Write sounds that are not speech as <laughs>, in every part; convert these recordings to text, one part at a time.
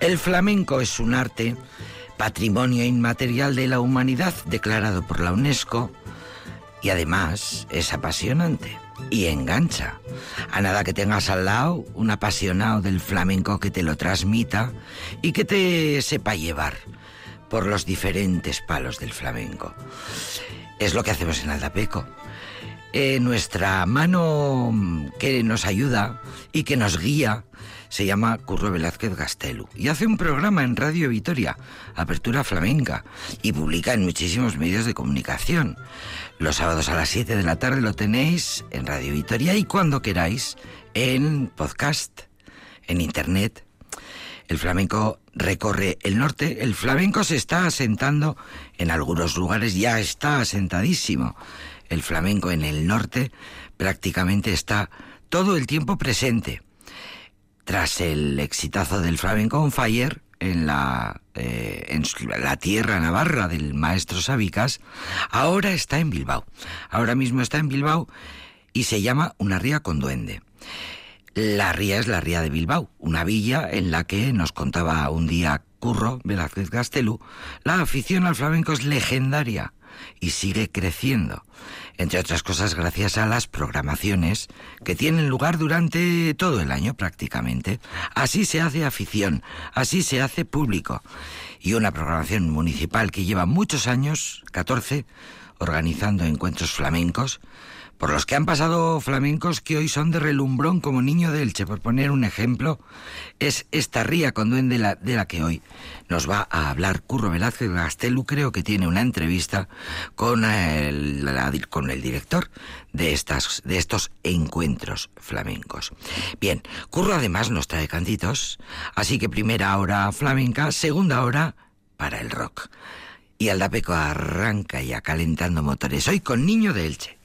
El flamenco es un arte, patrimonio inmaterial de la humanidad declarado por la UNESCO y además es apasionante y engancha. A nada que tengas al lado un apasionado del flamenco que te lo transmita y que te sepa llevar por los diferentes palos del flamenco. Es lo que hacemos en Aldapeco. Eh, nuestra mano que nos ayuda y que nos guía se llama Curro Velázquez Gastelu y hace un programa en Radio Vitoria, Apertura Flamenca, y publica en muchísimos medios de comunicación. Los sábados a las 7 de la tarde lo tenéis en Radio Vitoria y cuando queráis en podcast, en internet. El flamenco recorre el norte, el flamenco se está asentando en algunos lugares, ya está asentadísimo. El flamenco en el norte prácticamente está todo el tiempo presente. Tras el exitazo del Flamenco on Fire en la, eh, en la tierra navarra del maestro Sabicas, ahora está en Bilbao. Ahora mismo está en Bilbao y se llama Una ría con duende. La ría es la ría de Bilbao, una villa en la que nos contaba un día Curro Velázquez Gastelu, la afición al flamenco es legendaria y sigue creciendo entre otras cosas gracias a las programaciones que tienen lugar durante todo el año prácticamente. Así se hace afición, así se hace público. Y una programación municipal que lleva muchos años, 14, organizando encuentros flamencos, por los que han pasado flamencos que hoy son de relumbrón como niño de Elche, por poner un ejemplo, es esta ría con duende de la, que hoy nos va a hablar Curro Velázquez Gastelu, creo que tiene una entrevista con el, con el director de, estas, de estos encuentros flamencos. Bien, Curro además nos trae cantitos, así que primera hora flamenca, segunda hora para el rock. Y Aldapeco arranca ya calentando motores, hoy con Niño de Elche.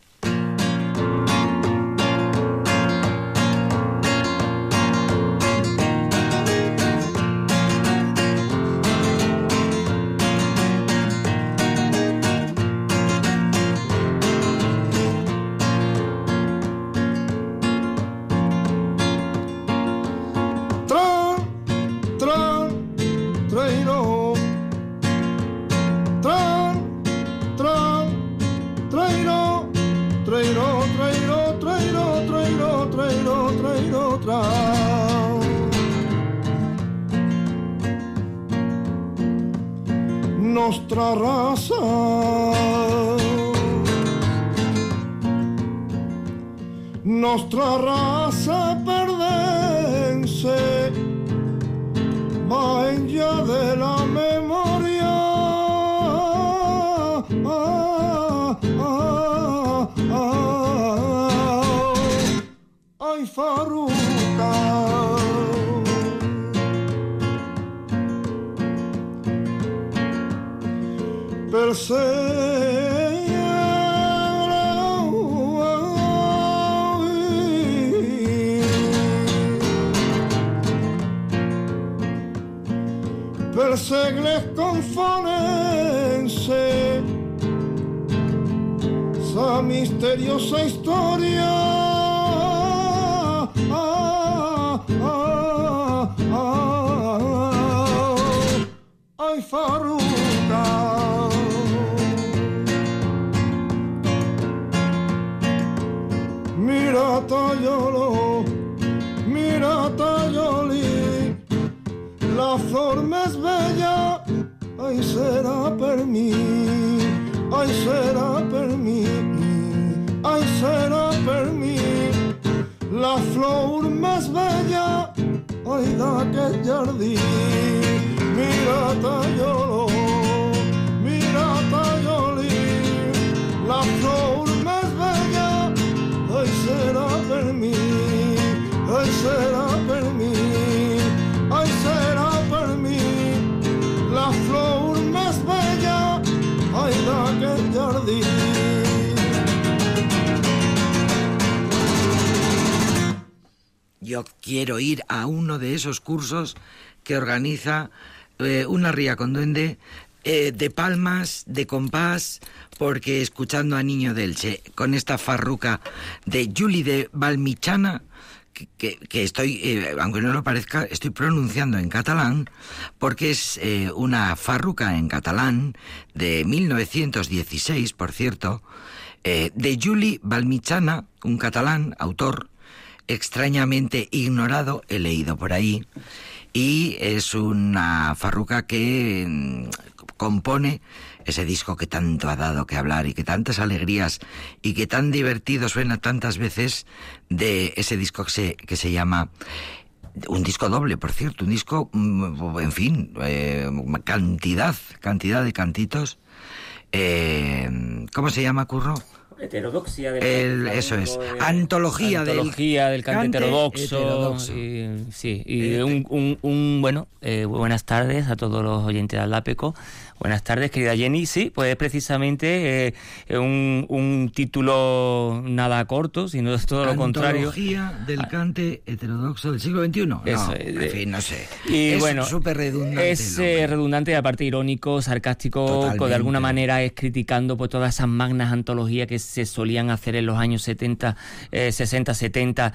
Nuestra raza. Nuestra raza perdense va en ya de la memoria. Ay, Faruca. Persegles confonense misteriosa historia forma es bella, ay será per mí, ay será per mí, ay será per mí, la flor más bella, ay da que jardín, mira Tayolo, Yo quiero ir a uno de esos cursos que organiza eh, una ría con duende eh, de palmas, de compás, porque escuchando a Niño Delche con esta farruca de Julie de Balmichana, que, estoy, eh, aunque no lo parezca, estoy pronunciando en catalán porque es una farruca en catalán de 1916, por cierto, de Juli Balmichana, un catalán, autor extrañamente ignorado, he leído por ahí, y es una farruca que mm, compone ese disco que tanto ha dado que hablar y que tantas alegrías y que tan divertido suena tantas veces de ese disco que se, que se llama un disco doble, por cierto, un disco, mm, en fin, eh, cantidad, cantidad de cantitos. Eh, ¿Cómo se llama, Curro? Heterodoxia del Eso es. Antología, antología del, cante, heterodoxo. Y, sí, y eh, un, un, bueno, buenas tardes a todos los oyentes de Alápeco. Buenas tardes, querida Jenny. Sí, pues es precisamente eh, un, título nada corto, sino es <laughs> todo lo contrario. Antología del ah. cante heterodoxo del siglo XXI. Eso, no, en fin, no sé. Y es bueno, súper redundante. Es eh, redundante y aparte irónico, sarcástico, de alguna manera es criticando pues, todas esas magnas antologías que se solían hacer en los años 70, 60, 70.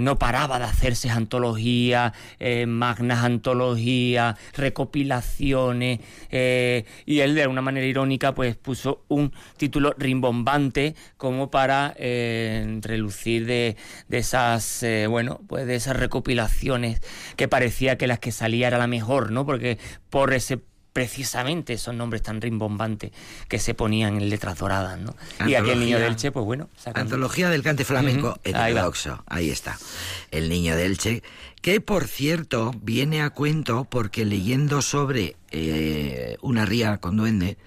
no paraba de hacerse antologías, eh, magnas antologías, recopilaciones. Eh, y él de alguna manera irónica pues puso un título rimbombante como para eh, relucir de, esas eh, bueno pues de esas recopilaciones que parecía que las que salía era la mejor no porque por ese precisamente esos nombres tan rimbombantes que se ponían en letras doradas, ¿no? y aquel niño del Che, pues bueno. Antología del cante flamenco heterodoxo. Ahí, está. El niño del Che, que por cierto viene a cuento porque leyendo sobre eh, una ría con duende,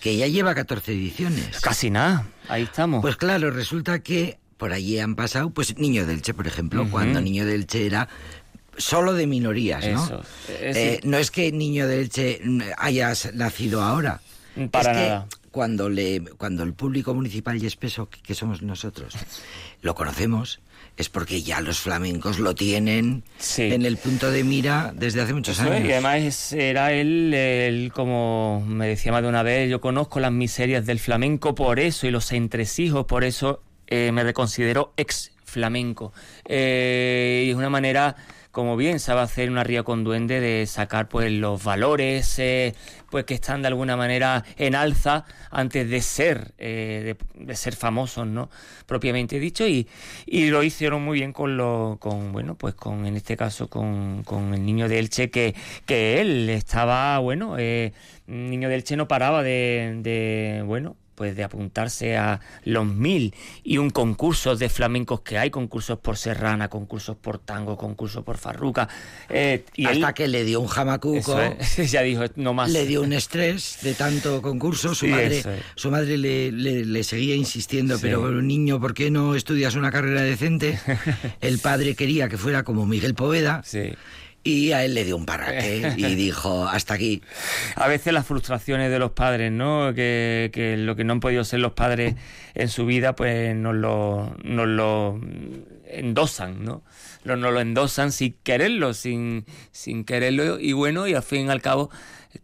que ya lleva 14 ediciones. Casi nada, ahí estamos. Pues claro, resulta que por allí han pasado, pues Niño del Che, por ejemplo, cuando Niño del Che era solo de minorías, ¿no? Eh, no es que Niño de Elche hayas nacido ahora. Para es nada. Que cuando, le, cuando el público municipal y espeso, que somos nosotros, lo conocemos, es porque ya los flamencos lo tienen en el punto de mira desde hace muchos años. y además era él, como me decía más de una vez, yo conozco las miserias del flamenco por eso y los entresijos, por eso eh, me reconsidero ex flamenco. Eh, y es una manera como bien sabe hacer una ría con duende de sacar pues los valores eh, pues que están de alguna manera en alza antes de ser eh, de, ser famosos no propiamente dicho. Y, y, lo hicieron muy bien con lo con bueno pues con en este caso con, con el niño de Elche que que él estaba bueno eh, niño de Elche no paraba de, de bueno pues de apuntarse a los mil y un concurso de flamencos que hay, concursos por serrana, concursos por tango, concursos por farruca. Eh, y Hasta que le dio un jamacuco. <laughs> ya dijo, no más. Le dio un estrés de tanto concurso. Su madre, su madre le, le, seguía insistiendo, pero un niño, ¿por qué no estudias una carrera decente? <laughs> El padre quería que fuera como Miguel Poveda. Sí y a él le dio un parraque y <laughs> dijo, hasta aquí. A veces las frustraciones de los padres, ¿no? Que, que lo que no han podido ser los padres en su vida, pues nos lo, nos lo endosan, ¿no? Nos, lo endosan sin quererlo, sin, sin quererlo. Y bueno, y al fin y al cabo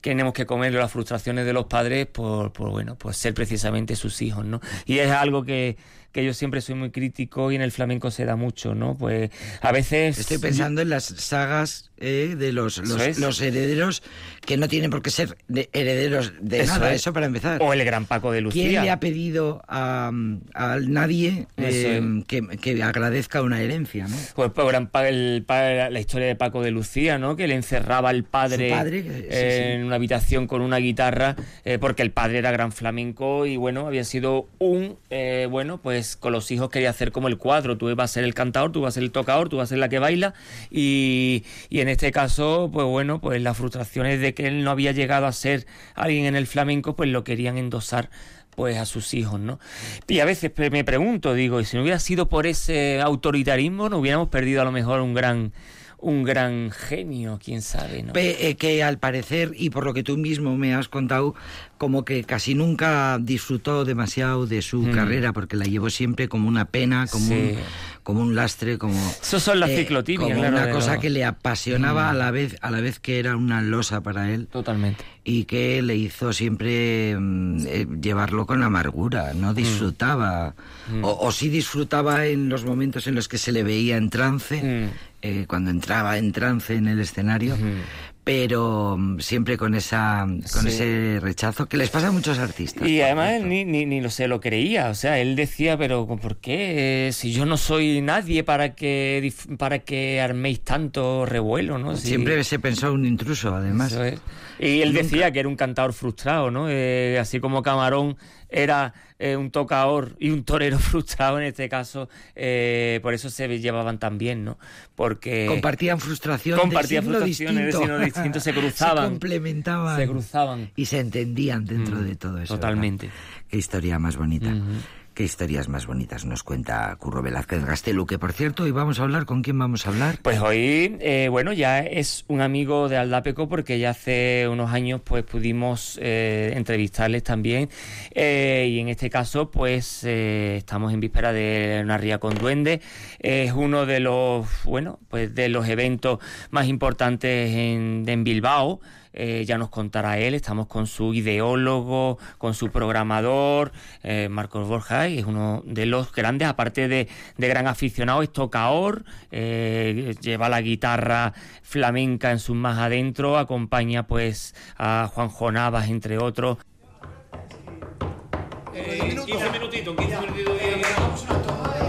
tenemos que comer las frustraciones de los padres por, por bueno, por ser precisamente sus hijos, ¿no? Y es algo que que yo siempre soy muy crítico y en el flamenco se da mucho, ¿no? Pues a veces... Estoy pensando en las sagas eh, de los, los, herederos que no tienen por qué ser herederos de nada, eso para empezar. O el gran Paco de Lucía. ¿Quién le ha pedido a, nadie eh, que, agradezca una herencia? ¿no? Pues, pues gran, el, la historia de Paco de Lucía, ¿no? que le encerraba al padre, en una habitación con una guitarra, eh, porque el padre era gran flamenco y bueno, había sido un, bueno, pues con los hijos quería hacer como el cuadro, tú vas a ser el cantador, tú vas a ser el tocador, tú vas a ser la que baila y, y en este caso, pues bueno, pues las frustraciones de que él no había llegado a ser alguien en el flamenco, pues lo querían endosar pues a sus hijos, ¿no? Y a veces me pregunto, digo, y si no hubiera sido por ese autoritarismo, no hubiéramos perdido a lo mejor un gran un gran genio, quién sabe, ¿no? Eh, que al parecer, y por lo que tú mismo me has contado, como que casi nunca disfrutó demasiado de su mm. carrera, porque la llevó siempre como una pena, como, un, como un lastre, como... Eso son las eh, Como claro, una cosa lo- que le apasionaba Mm. a la vez a la vez que era una losa para él Totalmente. y que le hizo siempre mm, eh, llevarlo con amargura, no disfrutaba, Mm. o, o sí disfrutaba en los momentos en los que se le veía en trance, Mm. eh, cuando entraba en trance en el escenario. Pero mm, siempre con esa con Sí. ese rechazo que les pasa a muchos artistas. Y además él ni, ni, ni lo se lo creía, o sea, él decía, pero ¿por qué? Si yo no soy nadie para que para que arméis tanto revuelo, ¿no? Si- Siempre se pensó un intruso, además. Es. Y él Nunca- decía que era un cantador frustrado, ¿no? Eh, así como Camarón era eh, un tocador y un torero <laughs> frustrado en este caso, eh, por eso se llevaban tan bien, ¿no? Porque Compartían frustración Compartían frustraciones distinto. signo distinto, <laughs> se cruzaban. se complementaban. se cruzaban. Y se entendían dentro Mm, de todo eso. totalmente. ¿verdad? Qué historia más bonita. Qué historias más bonitas nos cuenta Curro Velázquez Gastelu, que por cierto, hoy vamos a hablar, ¿con quién vamos a hablar? Pues hoy, eh, bueno, ya es un amigo de Aldapeco porque ya hace unos años pues pudimos eh, entrevistarles también eh, y en este caso pues eh, estamos en víspera de una ría con duende. Es uno de los, bueno, pues de los eventos más importantes en, en Bilbao. Eh, ya nos contará él, estamos con su ideólogo, con su programador, eh, Marcos Borja, y es uno de los grandes, aparte de, de gran aficionado, es tocaor, eh, lleva la guitarra flamenca en sus más adentro, acompaña pues a Juan Navas, entre otros. 15 minutitos, 15 minutitos.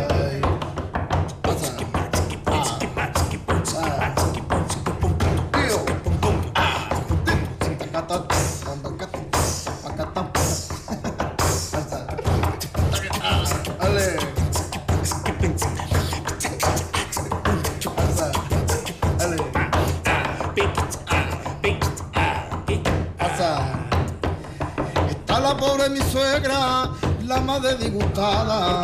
La pobre mi suegra, la madre disgustada,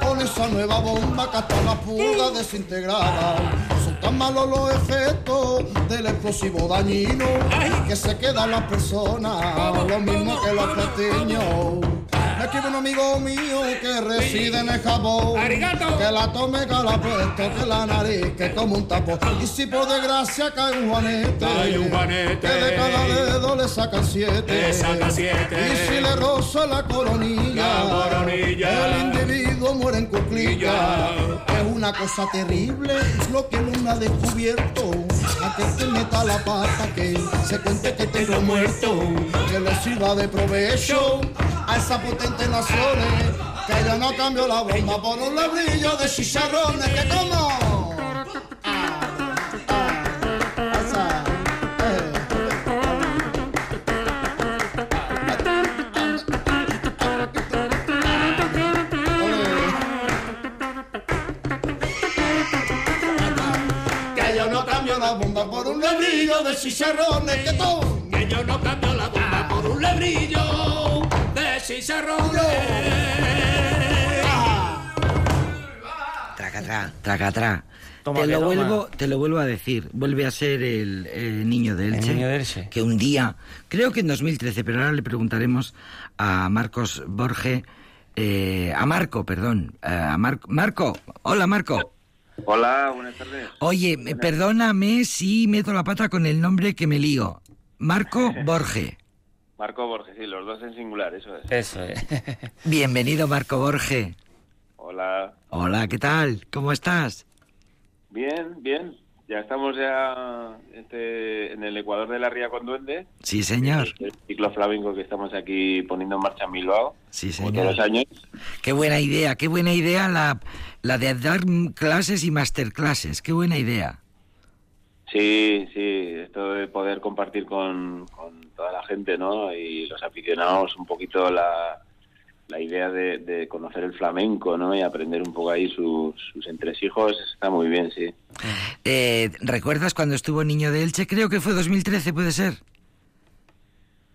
con esa nueva bomba que hasta la pulga desintegrada. Son tan malos los efectos del explosivo dañino que se quedan las personas, lo mismo que los platiños. Escribe un amigo mío que reside en el Japón, Arigato. que la tome puesto, que la nariz, que como un tapón. Y si por desgracia cae un juanete, Cae un juanete. que de cada dedo le sacan siete. Le sacan siete. Y si le roza la coronilla, La coronilla. el individuo muere en cuclilla. Es una cosa terrible lo que no ha descubierto. A que te meta la pata, que se cuente que tengo muerto. Que le sirva de provecho a esas potentes naciones. Que yo no cambio la bomba por un labrillo de chicharrones. Que como. La bomba por un lebrillo de chicharrones que todo. Que yo no cambio la bomba por un lebrillo de chicharrones. Tracatrá, tracatrá. Toma te lo toma. vuelvo, te lo vuelvo a decir. Vuelve a ser el, el niño de El Elche. niño de Elche. Que un día, creo que en 2013, pero ahora le preguntaremos a Marcos Borge, eh, a Marco, perdón, eh, a Mar- Marco. Hola, Marco. Hola, buenas tardes. Oye, me- perdóname si meto la pata con el nombre que me lío. Marco <laughs> Borge. Marco Borges, sí, los dos en singular, eso es. Eso es. <laughs> Bienvenido, Marco Borge. Hola. Hola, ¿qué tal? ¿Cómo estás? Bien, bien. Ya estamos ya este, en el Ecuador de la Ría con Duende. Sí, señor. El ciclo flamenco que estamos aquí poniendo en marcha en Bilbao. Sí, señor. todos los años. Qué buena idea, qué buena idea la, la de dar clases y masterclasses. Qué buena idea. Sí, sí, esto de poder compartir con, con toda la gente, ¿no? Y los aficionados un poquito la, la idea de, de conocer el flamenco, ¿no? Y aprender un poco ahí sus, sus entresijos, está muy bien, sí. Eh, ¿Recuerdas cuando estuvo Niño de Elche? Creo que fue 2013, puede ser.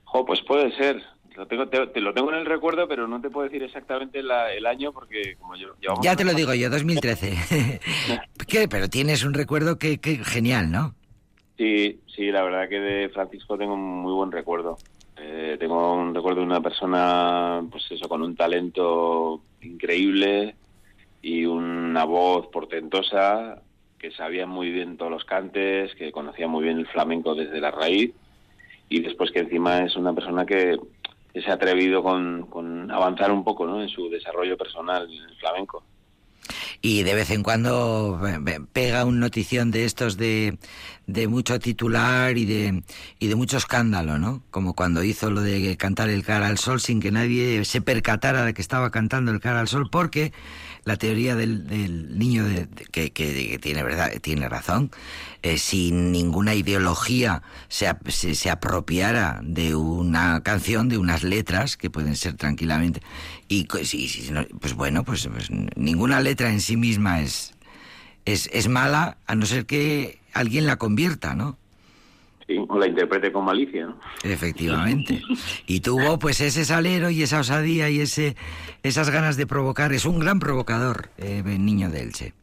Jo, pues puede ser. Lo tengo, te, te lo tengo en el recuerdo, pero no te puedo decir exactamente la- el año porque como yo... Ya te lo digo yo, 2013. <laughs> ¿Qué? Pero tienes un recuerdo que, que genial, ¿no? Sí, sí, la verdad que de Francisco tengo un muy buen recuerdo. Eh, tengo un recuerdo de una persona, pues eso, con un talento increíble y una voz portentosa que sabía muy bien todos los cantes, que conocía muy bien el flamenco desde la raíz y después que encima es una persona que, se ha atrevido con, con avanzar un poco ¿no? en su desarrollo personal en el flamenco y de vez en cuando pega un notición de estos de, de mucho titular y de, y de mucho escándalo, ¿no? Como cuando hizo lo de cantar el cara al sol sin que nadie se percatara de que estaba cantando el cara al sol, porque la teoría del, del niño de, que, tiene verdad tiene razón eh, si ninguna ideología se, se, se, apropiara de una canción de unas letras que pueden ser tranquilamente y pues bueno pues, pues, ninguna letra en sí misma es, es es mala a no ser que alguien la convierta no o la interprete con malicia, ¿no? Efectivamente. Y tuvo pues ese salero y esa osadía y ese esas ganas de provocar. Es un gran provocador, eh, el niño de Elche.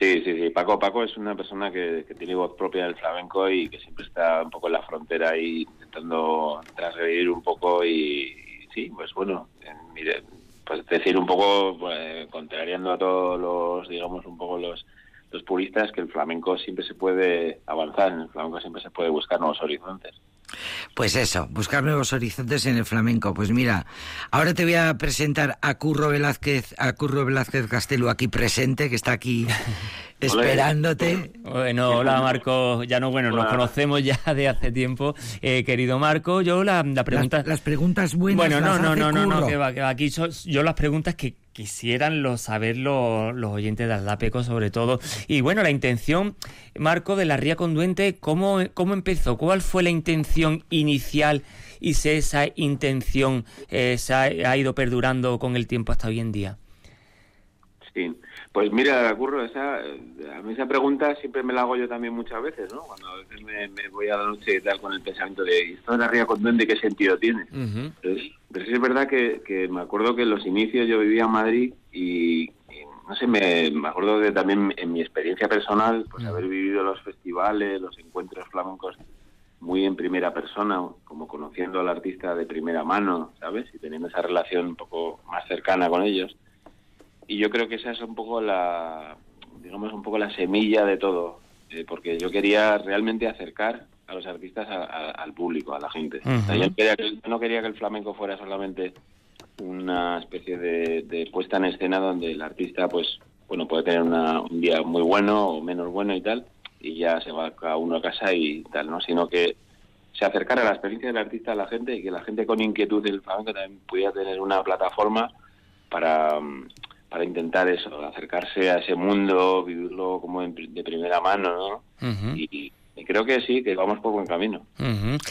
Sí, sí, sí. Paco, Paco es una persona que, tiene voz propia del flamenco y que siempre está un poco en la frontera ahí intentando transgredir un poco y, sí, pues bueno, mire, pues decir un poco, pues, contrariando a todos los, digamos, un poco los los puristas que el flamenco siempre se puede avanzar, en el flamenco siempre se puede buscar nuevos horizontes. Pues eso, buscar nuevos horizontes en el flamenco. Pues mira, ahora te voy a presentar a Curro Velázquez, a Curro Velázquez Castelo aquí presente, que está aquí <laughs> esperándote. Bueno, hola Marco, ya no, bueno, nos conocemos ya de hace tiempo. Eh, querido Marco, yo la, la pregunta... Las, preguntas buenas Bueno, no, no, no, no, no, que va, que va. Aquí yo las preguntas que quisieran lo, saber los, oyentes de Aldapeco sobre todo. Y bueno, la intención, Marco, de la Ría Conduente, ¿cómo, ¿cómo empezó? ¿Cuál fue la intención inicial y si esa intención eh, se ha, ido perdurando con el tiempo hasta hoy en día? Sí, pues mira, Curro, esa, a mí esa pregunta siempre me la hago yo también muchas veces, ¿no? Cuando a veces me, voy a la noche y tal con el pensamiento de ¿esto de la Ría Conduente qué sentido tiene? pero sí es verdad que, me acuerdo que en los inicios yo vivía en Madrid y, no sé, me, acuerdo de también en mi experiencia personal, pues haber vivido los festivales, los encuentros flamencos muy en primera persona, como conociendo al artista de primera mano, ¿sabes? Y teniendo esa relación un poco más cercana con ellos. Y yo creo que esa es un poco la, digamos, un poco la semilla de todo, eh, porque yo quería realmente acercar a los artistas al público, a la gente. yo, no quería que el flamenco fuera solamente una especie de, puesta en escena donde el artista, pues, bueno, puede tener un día muy bueno o menos bueno y tal, y ya se va cada uno a casa y tal, ¿no? Sino que se acercara la experiencia del artista a la gente y que la gente con inquietud del flamenco también pudiera tener una plataforma para, para intentar eso, acercarse a ese mundo, vivirlo como de primera mano, ¿no? y, y creo que sí, que vamos por buen camino.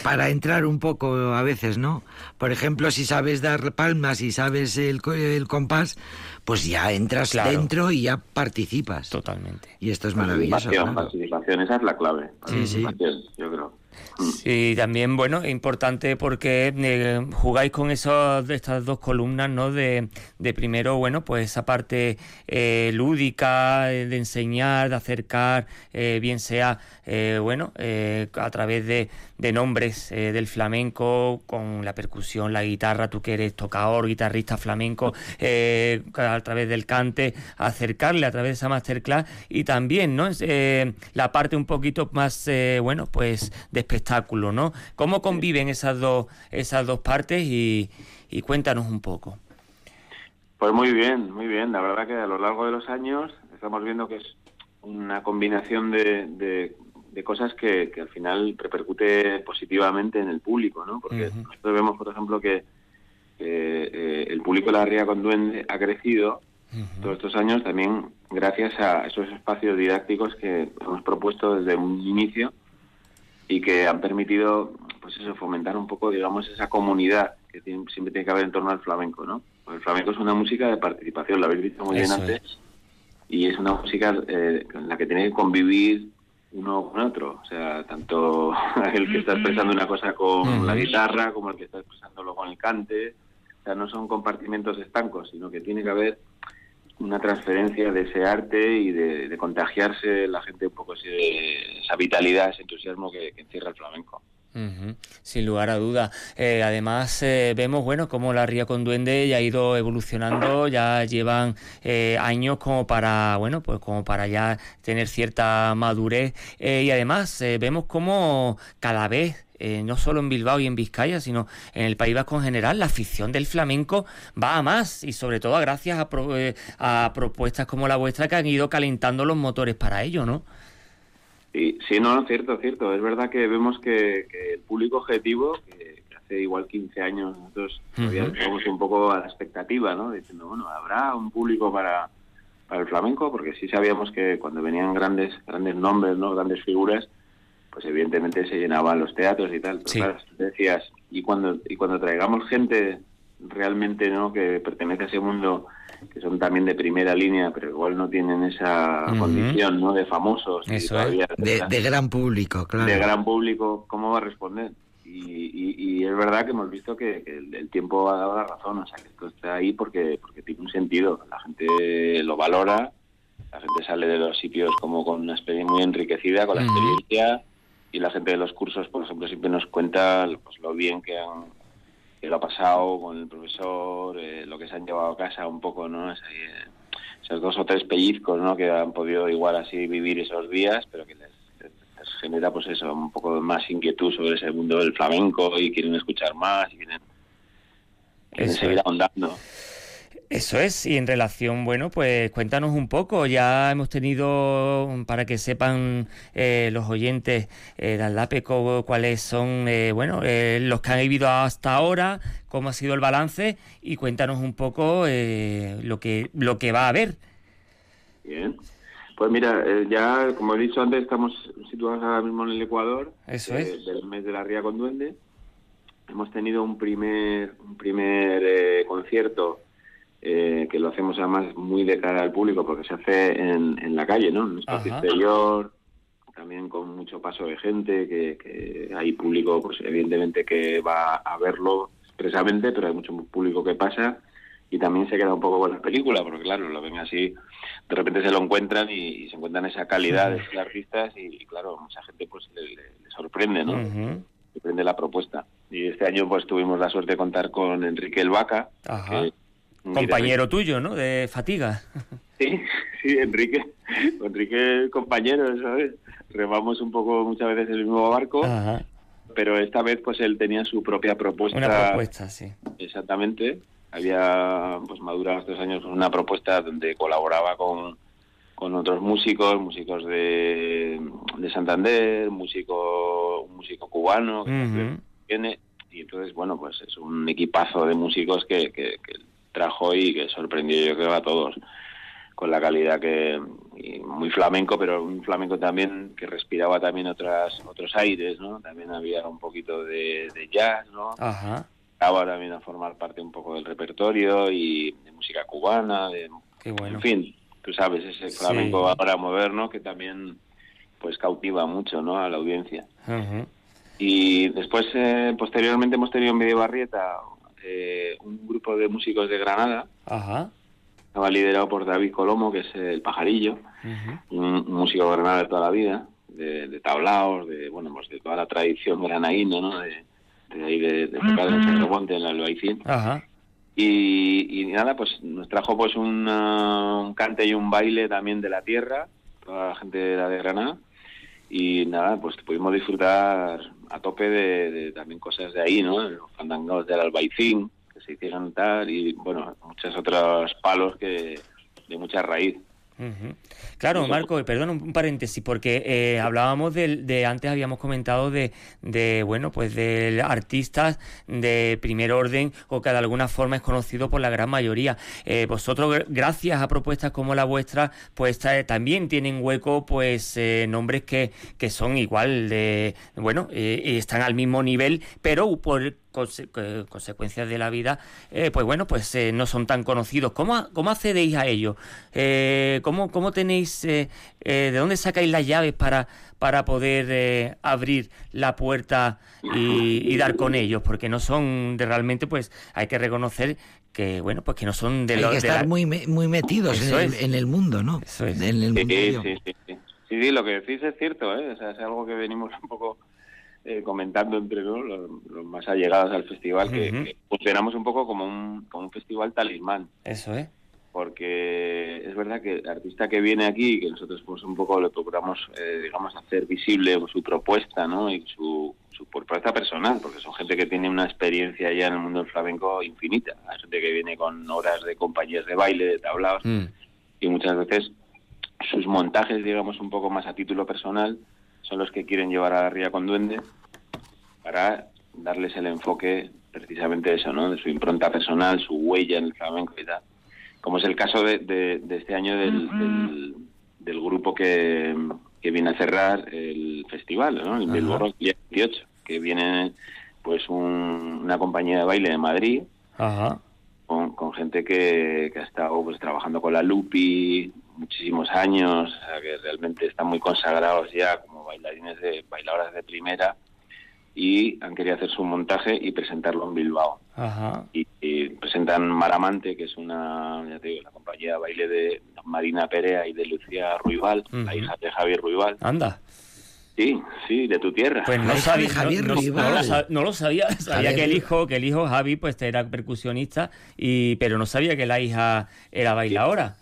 Para entrar un poco a veces, ¿no? Por ejemplo, si sabes dar palmas y sabes el, el compás, pues ya entras dentro y ya participas. Totalmente. Y esto es maravilloso. Participación, participación, esa es la clave. Sí, sí. Yo creo. Sí, también, bueno, importante porque eh, jugáis con esos, estas dos columnas, ¿no? De, de primero, bueno, pues esa parte eh, lúdica, eh, de enseñar, de acercar, bien sea, bueno, a través de, de nombres del flamenco, con la percusión, la guitarra, tú que eres tocador, guitarrista flamenco, a través del cante, acercarle a través de esa masterclass y también, ¿no? la parte un poquito más, bueno, pues de espectáculo, ¿no? ¿Cómo conviven esas dos, esas dos partes y, cuéntanos un poco? Pues muy bien, muy bien. La verdad que a lo largo de los años estamos viendo que es una combinación de, de, cosas que, al final repercute positivamente en el público, ¿no? Porque nosotros vemos, por ejemplo, que eh, el público de la Ría con Duende ha crecido todos estos años también gracias a esos espacios didácticos que hemos propuesto desde un inicio y que han permitido, pues eso, fomentar un poco, digamos, esa comunidad que siempre tiene que haber en torno al flamenco, ¿no? el flamenco es una música de participación, lo habéis visto muy bien antes, y es una música eh, en la que tiene que convivir uno con otro, o sea, tanto <laughs> el que está expresando una cosa con la guitarra como el que está expresándolo con el cante, o sea, no son compartimentos estancos, sino que tiene que haber una transferencia de ese arte y de, contagiarse la gente un poco esa vitalidad, ese entusiasmo que, encierra el flamenco. Sin lugar a dudas. Eh, además, eh, vemos, bueno, como la Ría con Duende ya ha ido evolucionando, ya llevan eh, años como para, bueno, pues como para ya tener cierta madurez. y además, vemos como cada vez no solo en Bilbao y en Vizcaya, sino en el País Vasco en general, la afición del flamenco va a más y sobre todo gracias a, a propuestas como la vuestra que han ido calentando los motores para ello, ¿no? Sí, sí, no, cierto, cierto. Es verdad que vemos que, el público objetivo, que, hace igual 15 años nosotros todavía estamos un poco a la expectativa, ¿no? Diciendo, bueno, ¿habrá un público para, para el flamenco? Porque sí sabíamos que cuando venían grandes grandes nombres, ¿no? Grandes figuras, pues evidentemente se llenaban los teatros y tal. Pero claro, decías, y cuando, y cuando traigamos gente realmente, ¿no? Que pertenece a ese mundo que son también de primera línea, pero igual no tienen esa condición, ¿no? De famosos. Eso de, gran público, claro. De gran público, ¿cómo va a responder? Y, es verdad que hemos visto que, el, tiempo ha dado la razón, o sea, que esto está ahí porque, porque tiene un sentido. La gente lo valora, la gente sale de los sitios como con una experiencia muy enriquecida, con la experiencia, y la gente de los cursos, por ejemplo, siempre nos cuenta pues, lo bien que han lo ha pasado con el profesor, eh, lo que se han llevado a casa un poco, ¿no? Es eh, esos dos o tres pellizcos, ¿no? Que han podido igual así vivir esos días, pero que les, genera, pues eso, un poco más inquietud sobre ese mundo del flamenco y quieren escuchar más y quieren, seguir ahondando. Eso es, y en relación, bueno, pues cuéntanos un poco, ya hemos tenido, para que sepan eh, los oyentes eh, de Aldapeco cuáles son, eh, bueno, eh, los que han vivido hasta ahora, cómo ha sido el balance, y cuéntanos un poco lo, que, lo que va a haber. Bien, pues mira, ya, como he dicho antes, estamos situados ahora mismo en el Ecuador, Eso es. del mes de la Ría con Duende. Hemos tenido un primer, un primer concierto eh, que lo hacemos además muy de cara al público porque se hace en, en la calle, ¿no? En un espacio exterior, también con mucho paso de gente, que, hay público, pues evidentemente que va a verlo expresamente, pero hay mucho público que pasa y también se queda un poco con la película, porque claro, lo ven así, de repente se lo encuentran y, se encuentran esa calidad de esos artistas y, claro, mucha gente pues le, sorprende, ¿no? Sorprende la propuesta. Y este año pues tuvimos la suerte de contar con Enrique El Vaca, que Compañero tuyo, ¿no? De fatiga. Sí, <laughs> sí, Enrique. Enrique, compañero, ¿sabes? Remamos un poco muchas veces el mismo barco. Pero esta vez, pues él tenía su propia propuesta. Una propuesta, sí. Exactamente. Había, pues, madurado estos años una propuesta donde colaboraba con, con otros músicos, músicos de, de Santander, músico, un músico cubano que tiene. Y entonces, bueno, pues es un equipazo de músicos que, que, que trajo y que sorprendió yo creo a todos con la calidad que muy flamenco pero un flamenco también que respiraba también otras otros aires no también había un poquito de, jazz no Ajá. también a formar parte un poco del repertorio y de música cubana de Qué bueno. en fin tú sabes ese flamenco ahora moderno que también pues cautiva mucho no a la audiencia. Y después eh, posteriormente hemos tenido en Medio Barrieta eh, un grupo de músicos de Granada. Estaba liderado por David Colomo, que es el pajarillo, un, músico de Granada de toda la vida, de, de tablaos, de bueno, pues de toda la tradición granadina, ¿no? De, ahí de, de, de en la Albaicín. Y, y, nada, pues nos trajo pues un, un cante y un baile también de la tierra, toda la gente de la de Granada y nada, pues pudimos disfrutar a tope de, también cosas de ahí, ¿no? Los fandangos del Albaicín, que se hicieron tal, y bueno, muchos otros palos que de mucha raíz. Claro, Marco, perdón un paréntesis, porque eh, hablábamos de, antes habíamos comentado de, de, bueno, pues de artistas de primer orden o que de alguna forma es conocido por la gran mayoría. Eh, vosotros, gracias a propuestas como la vuestra, pues también tienen hueco, pues eh, nombres que, que son igual de, bueno, están al mismo nivel, pero por consecuencias de la vida, eh, pues bueno, pues eh, no son tan conocidos. ¿Cómo, cómo accedéis a ello? Eh, ¿cómo, ¿Cómo tenéis, de dónde sacáis las llaves para, para poder abrir la puerta y, dar con ellos? Porque no son de realmente, pues hay que reconocer que bueno pues que no son de los que estar muy muy metidos en el, mundo no en el sí, sí, sí, sí, lo que decís es cierto ¿eh? o sea, es algo que venimos un poco eh, comentando entre ¿no? los, los más allegados al festival que, que funcionamos un poco como un, como un festival talismán Eso es. porque es verdad que el artista que viene aquí, que nosotros pues un poco le procuramos, eh, digamos, hacer visible su propuesta, ¿no? Y su, su propuesta personal, porque son gente que tiene una experiencia ya en el mundo del flamenco infinita. Hay gente que viene con horas de compañías de baile, de tablaos, Mm. y muchas veces sus montajes, digamos, un poco más a título personal, son los que quieren llevar a ría con duende para darles el enfoque precisamente de eso, ¿no? De su impronta personal, su huella en el flamenco y tal. Como es el caso de, de- de este año del, del, del grupo que, que viene a cerrar el festival, ¿no? El día 18, que viene pues un- una compañía de baile de Madrid, Ajá. con, con gente que, que ha estado pues trabajando con la Lupi muchísimos años, o sea, que realmente están muy consagrados ya como bailarines de bailadoras de primera y han querido hacer su montaje y presentarlo en Bilbao. Ajá. Y, y presentan Maramante, que es una, ya te digo, la compañía de baile de Marina Perea y de Lucía Ruibal, la hija de Javier Ruibal. Anda. Sí, sí, de tu tierra. Pues no sabía, Javier no, no- Ruibal. no lo, sa- no lo sabía. Sabía Javier que el hijo, que el hijo Javi, pues era percusionista, y pero no sabía que la hija era bailadora.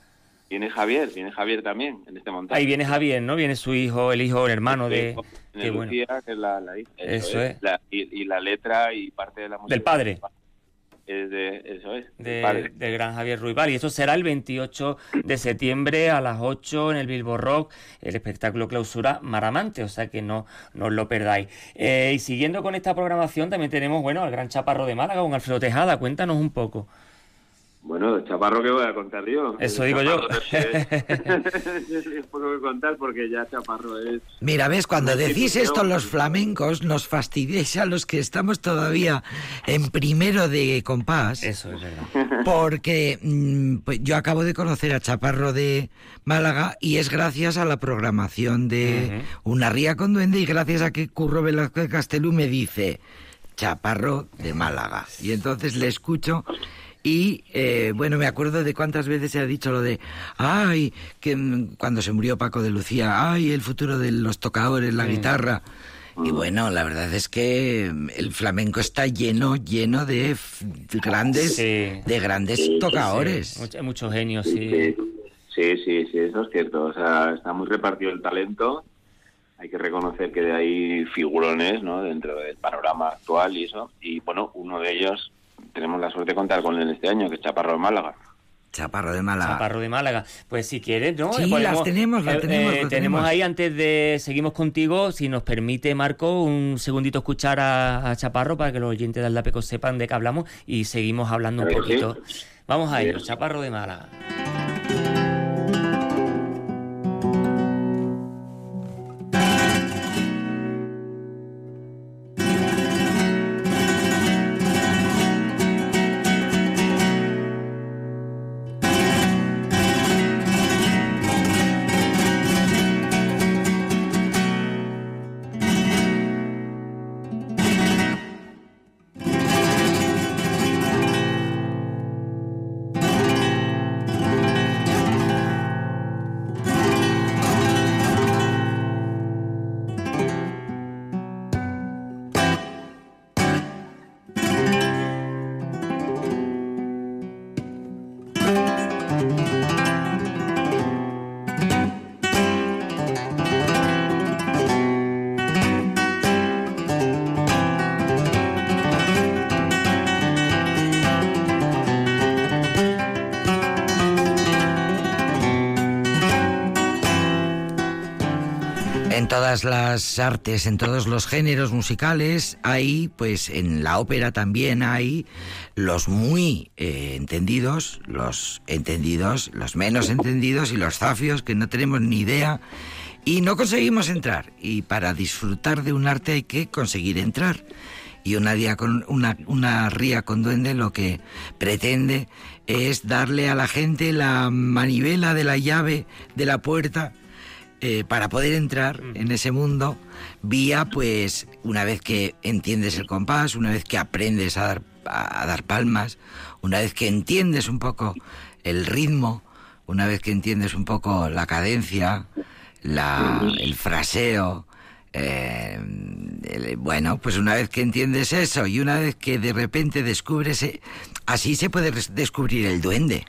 Viene Javier, viene Javier también en este montaje. Ahí viene Javier, ¿no? Viene su hijo, el hijo, el hermano de. de Qué bueno. Lucía, que es la, la hija. Eso es. La- y, y la letra y parte de la música. Del padre. Es de, eso es. del de- padre. del gran Javier Ruibal. Y eso será el 28 de septiembre a las 8 en el Bilbo Rock, el espectáculo clausura Maramante, o sea que no, no os lo perdáis. Eh, y siguiendo con esta programación, también tenemos, bueno, al gran Chaparro de Málaga, un Alfredo Tejada, cuéntanos un poco. Bueno, Chaparro, ¿qué voy a contar yo? Eso digo yo. Es, <laughs> <laughs> es poco que contar porque ya Chaparro es... Mira, ves, cuando decís esto los flamencos, nos fastidiáis a los que estamos todavía en primero de compás. Eso es verdad. <laughs> Porque mm, pues yo acabo de conocer a Chaparro de Málaga y es gracias a la programación de Una Ría con Duende y gracias a que Curro Velázquez Castelú me dice Chaparro de Málaga. Y entonces le escucho y eh, bueno, me acuerdo de cuántas veces se ha dicho lo de, ay, que mm, cuando se murió Paco de Lucía, ay, el futuro de los tocadores, la guitarra. Y bueno, la verdad es que mm, el flamenco está lleno, lleno de grandes, Sí. de grandes tocadores. Mucho, mucho genio, Sí, sí. sí, sí, sí, eso es cierto. O sea, está muy repartido el talento. Hay que reconocer que hay figurones ¿no? dentro del panorama actual y eso. Y bueno, uno de ellos tenemos la suerte de contar con él este año, que es Chaparro de Málaga. Chaparro de Málaga. Chaparro de Málaga. Pues si quieres, ¿no? Sí, Eh, las tenemos, las eh, tenemos, eh, las tenemos tenemos. ahí, antes de seguimos contigo, si nos permite, Marco, un segundito escuchar a, a Chaparro para que los oyentes de Aldapeco sepan de qué hablamos y seguimos hablando un sí. poquito. Vamos a ello. Chaparro de Málaga. Las artes, en todos los géneros musicales, hay, pues en la ópera también hay los muy eh, entendidos, los entendidos, los menos entendidos y los zafios que no tenemos ni idea y no conseguimos entrar. Y para disfrutar de un arte hay que conseguir entrar. Y una, día con, una, una ría con duende lo que pretende es darle a la gente la manivela de la llave de la puerta eh, para poder entrar en ese mundo vía pues una vez que entiendes el compás, una vez que aprendes a dar, a, a dar palmas, una vez que entiendes un poco el ritmo, una vez que entiendes un poco la cadencia, la, el fraseo, Eh, bueno, pues una vez que entiendes eso y una vez que de repente descubres, eh, así se puede descubrir el duende.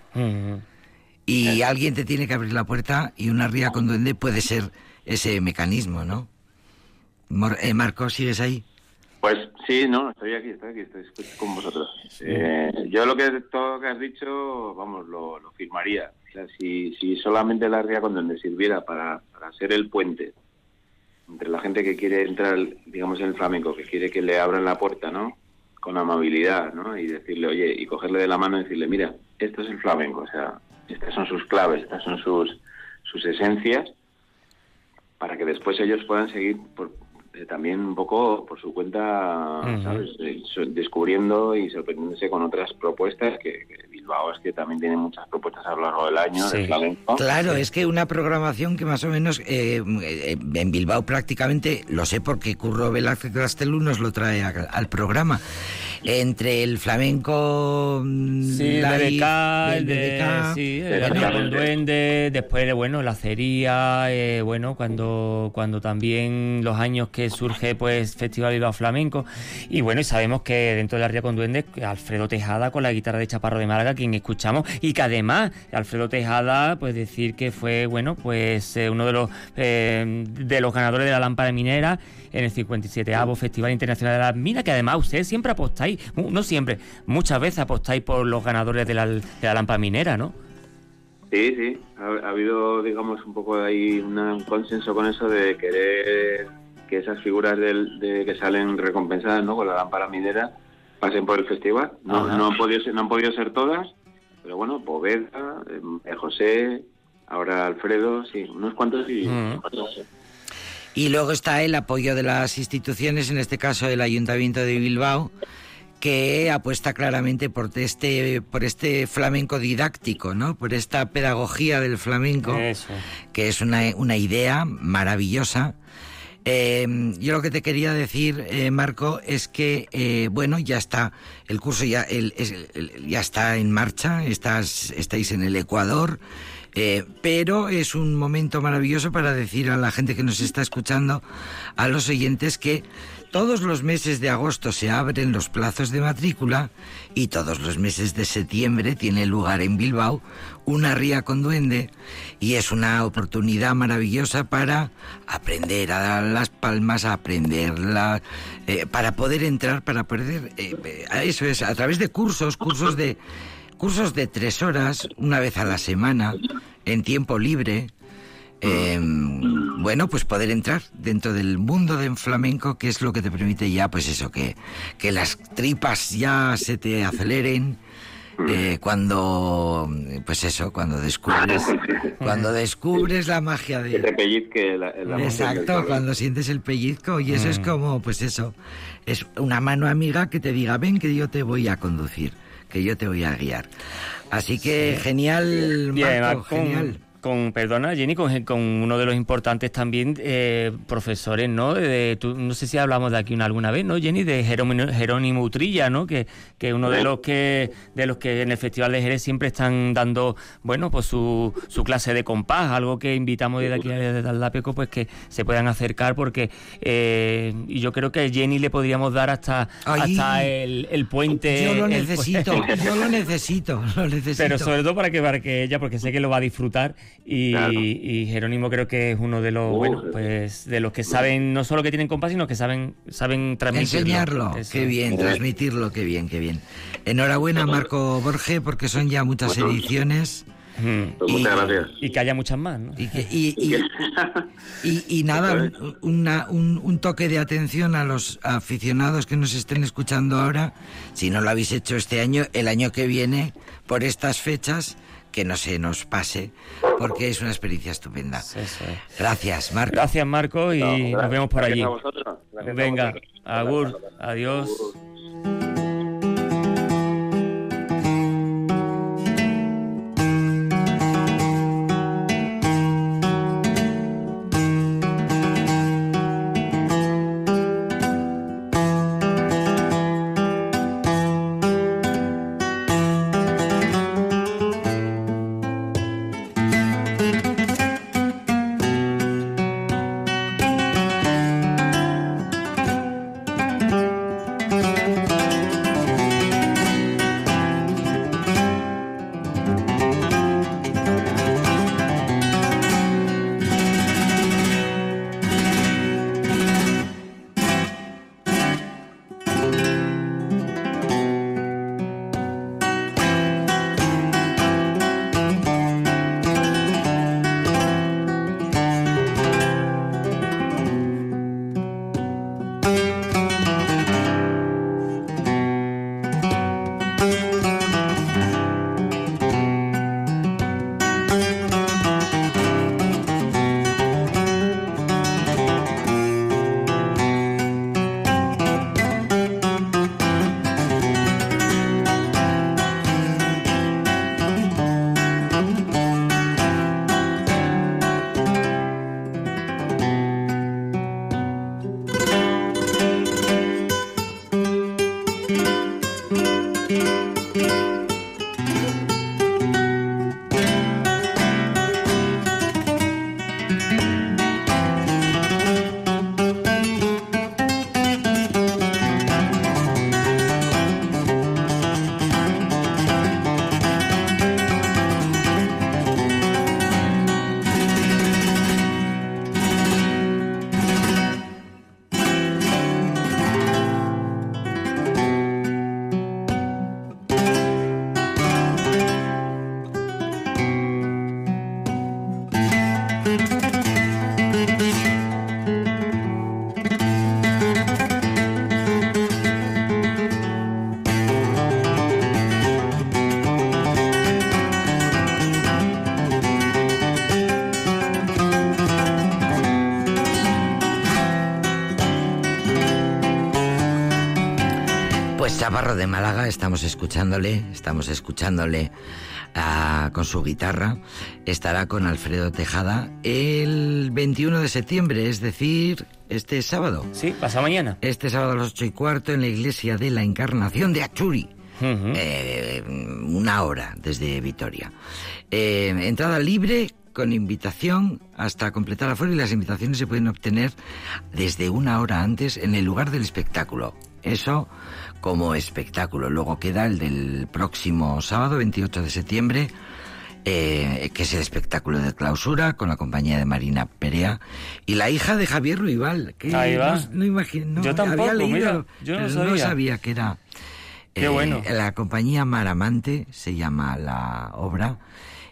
Y alguien te tiene que abrir la puerta y una ría con duende puede ser ese mecanismo, ¿no? Eh, Marco, ¿sigues ahí? Pues sí, no, estoy aquí, estoy aquí, estoy, con vosotros. Eh, yo lo que todo lo que has dicho, vamos, lo, firmaría. O sea, si, si solamente la ría con duende sirviera para, para ser el puente entre la gente que quiere entrar, digamos, en el flamenco, que quiere que le abran la puerta, ¿no? Con amabilidad, ¿no? Y decirle, oye, y cogerle de la mano y decirle, mira, esto es el flamenco, o sea, estas son sus claves, estas son sus, sus esencias, para que después ellos puedan seguir por, eh, también un poco por su cuenta, ¿sabes? Eh, descubriendo y sorprendiéndose con otras propuestas que, Bilbao es que también tiene muchas propuestas a lo largo del año. Claro, es que una programación que más o menos eh, en Bilbao prácticamente, lo sé porque Curro Velázquez Castelú nos lo trae al programa, entre el flamenco sí, el BBK, el sí, el duende, después bueno la acería, bueno cuando cuando también los años que surge pues Festival Bilbao Flamenco y bueno, y sabemos que dentro de la Ría con Duendes Alfredo Tejada con la guitarra de Chaparro de Málaga, quien escuchamos y que además Alfredo Tejada pues decir que fue bueno, pues eh, uno de los eh, de los ganadores de la lámpara minera en el 57avo Festival Internacional de las Minas, que además ustedes siempre apostáis, no siempre, muchas veces apostáis por los ganadores de la, de la lámpara minera, ¿no? Sí, sí, ha, habido, digamos, un poco ahí un consenso con eso de querer que esas figuras del, de, que salen recompensadas ¿no? con la lámpara minera pasen por el festival. No, no, han podido ser, no han podido ser todas, pero bueno, Poveda, eh, José, ahora Alfredo, sí, unos cuantos y... Y luego está el apoyo de las instituciones, en este caso el Ayuntamiento de Bilbao, que apuesta claramente por este, por este flamenco didáctico, ¿no? Por esta pedagogía del flamenco, que es una, una idea maravillosa Em, yo lo que te quería decir, eh, Marco, es que, eh, bueno, ya está, el curso ya, ya está en marcha, estás, estáis en el Ecuador, eh, pero es un momento maravilloso para decir a la gente que nos está escuchando, a los oyentes, que todos los meses de agosto se abren los plazos de matrícula y todos los meses de septiembre tiene lugar en Bilbao una ría con duende y es una oportunidad maravillosa para aprender a dar las palmas, a aprenderla, eh, para poder entrar, para poder... Eh, eso es, a través de cursos, cursos de, cursos de tres horas, una vez a la semana, en tiempo libre, eh, bueno, pues poder entrar dentro del mundo del flamenco, que es lo que te permite ya, pues eso, que, que las tripas ya se te aceleren. Eh, cuando pues eso cuando descubres <laughs> cuando descubres la magia de exacto cuando sientes el pellizco y eso es mm. como pues eso es una mano amiga que te diga ven que yo te voy a conducir que yo te voy a guiar así que genial Marco, genial con, perdona, Jenny, con, uno de los importantes también eh, profesores, ¿no? De, no sé si hablamos de aquí una, alguna vez, ¿no, Jenny? De Jerónimo, Jerónimo Utrilla, ¿no? Que, que uno de los que de los que en el Festival de Jerez siempre están dando, bueno, pues su, su clase de compás, algo que invitamos desde aquí desde Taldapeco, pues que se puedan acercar porque eh, y yo creo que a Jenny le podríamos dar hasta, hasta el, puente. Yo lo necesito, yo lo necesito, <laughs> lo necesito. Pero sobre todo para que, para que ella, porque sé que lo va a disfrutar y, Jerónimo creo que es uno de los pues de los que saben no solo que tienen compás sino que saben saben transmitirlo. Enseñarlo. Qué bien transmitirlo qué bien qué bien. Enhorabuena Marco Borge porque son ya muchas ediciones. Pues muchas gracias. Y que haya muchas más, ¿no? Y, <laughs> nada, un, un, toque de atención a los aficionados que nos estén escuchando ahora. Si no lo habéis hecho este año, el año que viene, por estas fechas, que no se nos pase, porque es una experiencia estupenda. Gracias, Marco. Gracias, Marco, y nos vemos por allí. Venga, agur, adiós. De Málaga, estamos escuchándole, estamos escuchándole ah, con su guitarra. Estará con Alfredo Tejada el 21 de septiembre, es decir, este sábado. Sí, pasa mañana. Este sábado a las 8 y cuarto en la iglesia de la Encarnación de Achuri. Eh, una hora desde Vitoria. Eh, entrada libre con invitación hasta completar aforo y las invitaciones se pueden obtener desde una hora antes en el lugar del espectáculo. Eso como espectáculo. Luego queda el del próximo sábado, 28 de septiembre, eh, que es el espectáculo de clausura con la compañía de Marina Perea y la hija de Javier Ruibal. Que Ahí va. No, no imagino, no, Yo tampoco, había leído, mira, yo no pero sabía. sabía que era. eh, Qué bueno. La compañía Maramante se llama la obra.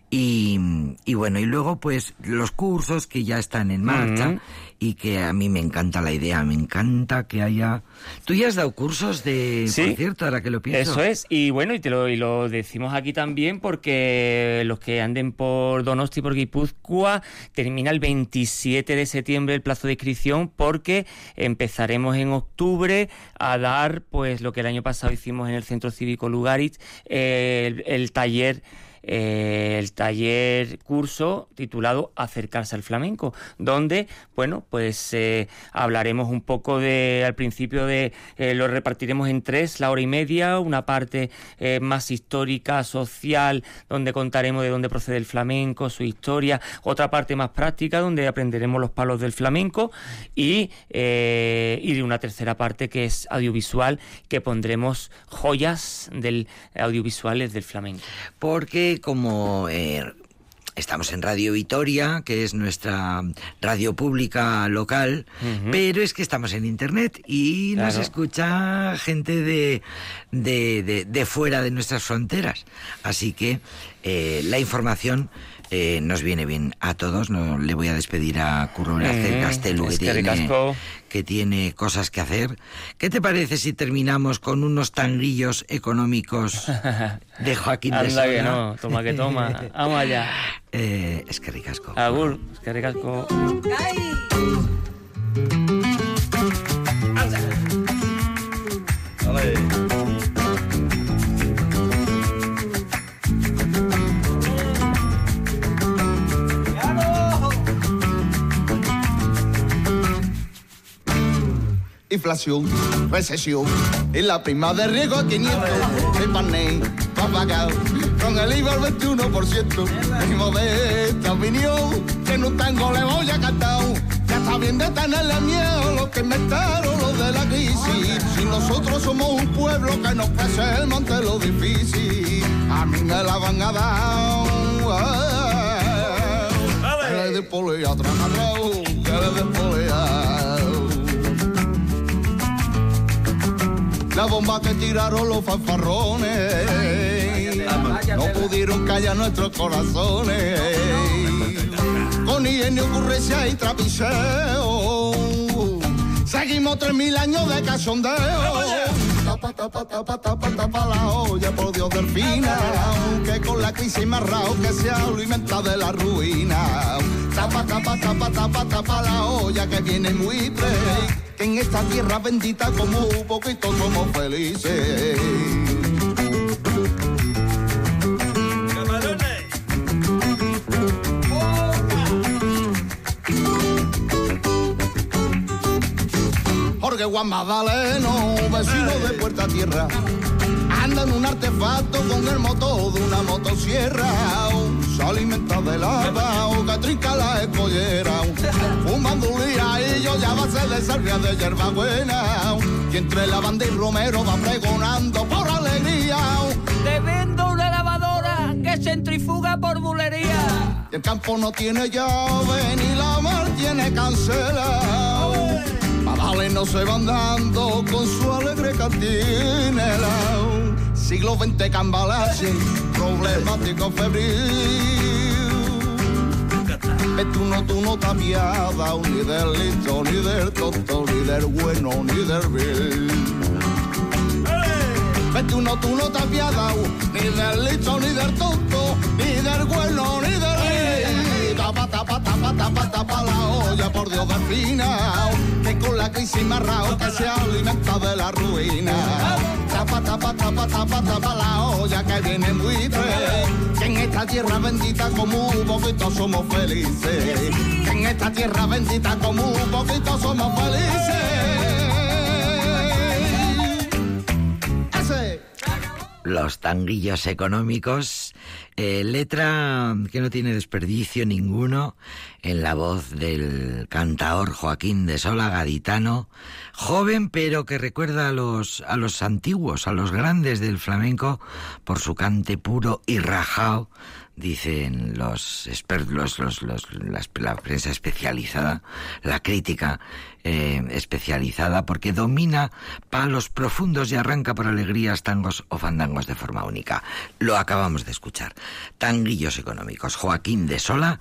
Y, y bueno, y luego pues los cursos que ya están en marcha y que a mí me encanta la idea, me encanta que haya... Tú ya has dado cursos de... Sí. Por cierto, ahora que lo pienso. Eso es, y bueno, y, te lo, y lo decimos aquí también porque los que anden por Donosti, por Guipúzcoa, termina el 27 de septiembre el plazo de inscripción porque empezaremos en octubre a dar pues lo que el año pasado hicimos en el Centro Cívico Lugaritz, eh, el, el taller eh, el taller curso titulado Acercarse al flamenco, donde, bueno, pues eh, hablaremos un poco de, al principio de, eh, lo repartiremos en tres, la hora y media, una parte más histórica, social, donde contaremos de dónde procede el flamenco, su historia, otra parte más práctica, donde aprenderemos los palos del flamenco y, y una tercera parte que es audiovisual, que pondremos joyas del audiovisuales del flamenco. Porque como eh, estamos en Radio Vitoria, que es nuestra radio pública local, pero es que estamos en Internet y nos escucha gente de, de, de- de fuera de nuestras fronteras. Así que eh, la información... eh, nos viene bien a todos. No le voy a despedir a Curro Velázquez Mm, Castelo, que es que tiene, que tiene cosas que hacer. ¿Qué te parece si terminamos con unos tanguillos económicos de Joaquín de <laughs> Anda que no, toma que toma. Vamos allá. Eh, es que ricasco. Agur, es que ricasco. Inflación, recesión, y la prima de riesgo a 500, el panel, papagao, con el IVA al 21%. Mi modesta opinión, que no tengo le voy a cantar. Ya está bien de tenerle miedo lo que inventaron los de la crisis. Si nosotros somos un pueblo que nos pese el monte lo difícil, a mí me la van a dar. Que le dé polea, que le dé polea. La bomba que tiraron los fanfarrones no pudieron callar nuestros corazones. Con ingenio, ocurrencia y trapiseo. Seguimos tres mil años de cachondeo. Tapa, tapa, tapa, tapa, tapa la olla, por Dios del final. Que con la crisis más rao que se alimenta de la ruina. Tapa, tapa, tapa, tapa, tapa la olla que viene muy pre. Que en esta tierra bendita como un poquito somos felices. Jorge Juan Magdaleno, vecino de Puerta Tierra, anda en un artefacto con el motor de una motosierra. Se alimenta de lava, que trinca la escollera. Fumando un liaillo ya base de salvia de hierbabuena. Y entre la banda y Romero va pregonando por alegría. Te vendo una lavadora que centrifuga por bulería. Y el campo no tiene llave ni la mar tiene cancela. No se van dando con su alegre cantinela. Siglo XX cambalache, problemático febril. Ve tú no, tú no tapiada, ni del listo, ni del tonto, ni del bueno, ni del vil. Tú no, tú no tapiada, ni del listo, ni del tonto, ni del bueno, ni del tapa, tapa, la olla, por Dios del final. Que con la crisis más rao que se alimenta de la ruina. Tapa, tapa, tapa, tapa, tapa la olla que viene muy bien. Que en esta tierra bendita como un poquito somos felices. Que en esta tierra bendita como un poquito somos felices. Los tanguillos económicos, eh, letra que no tiene desperdicio ninguno en la voz del cantaor Joaquín de Sola Gaditano, joven pero que recuerda a los, a los antiguos, a los grandes del flamenco por su cante puro y rajao dicen los expertos, los, los, la prensa especializada, la crítica eh, especializada, porque domina palos profundos y arranca por alegrías, tangos o fandangos de forma única. Lo acabamos de escuchar. Tanguillos económicos. Joaquín de Sola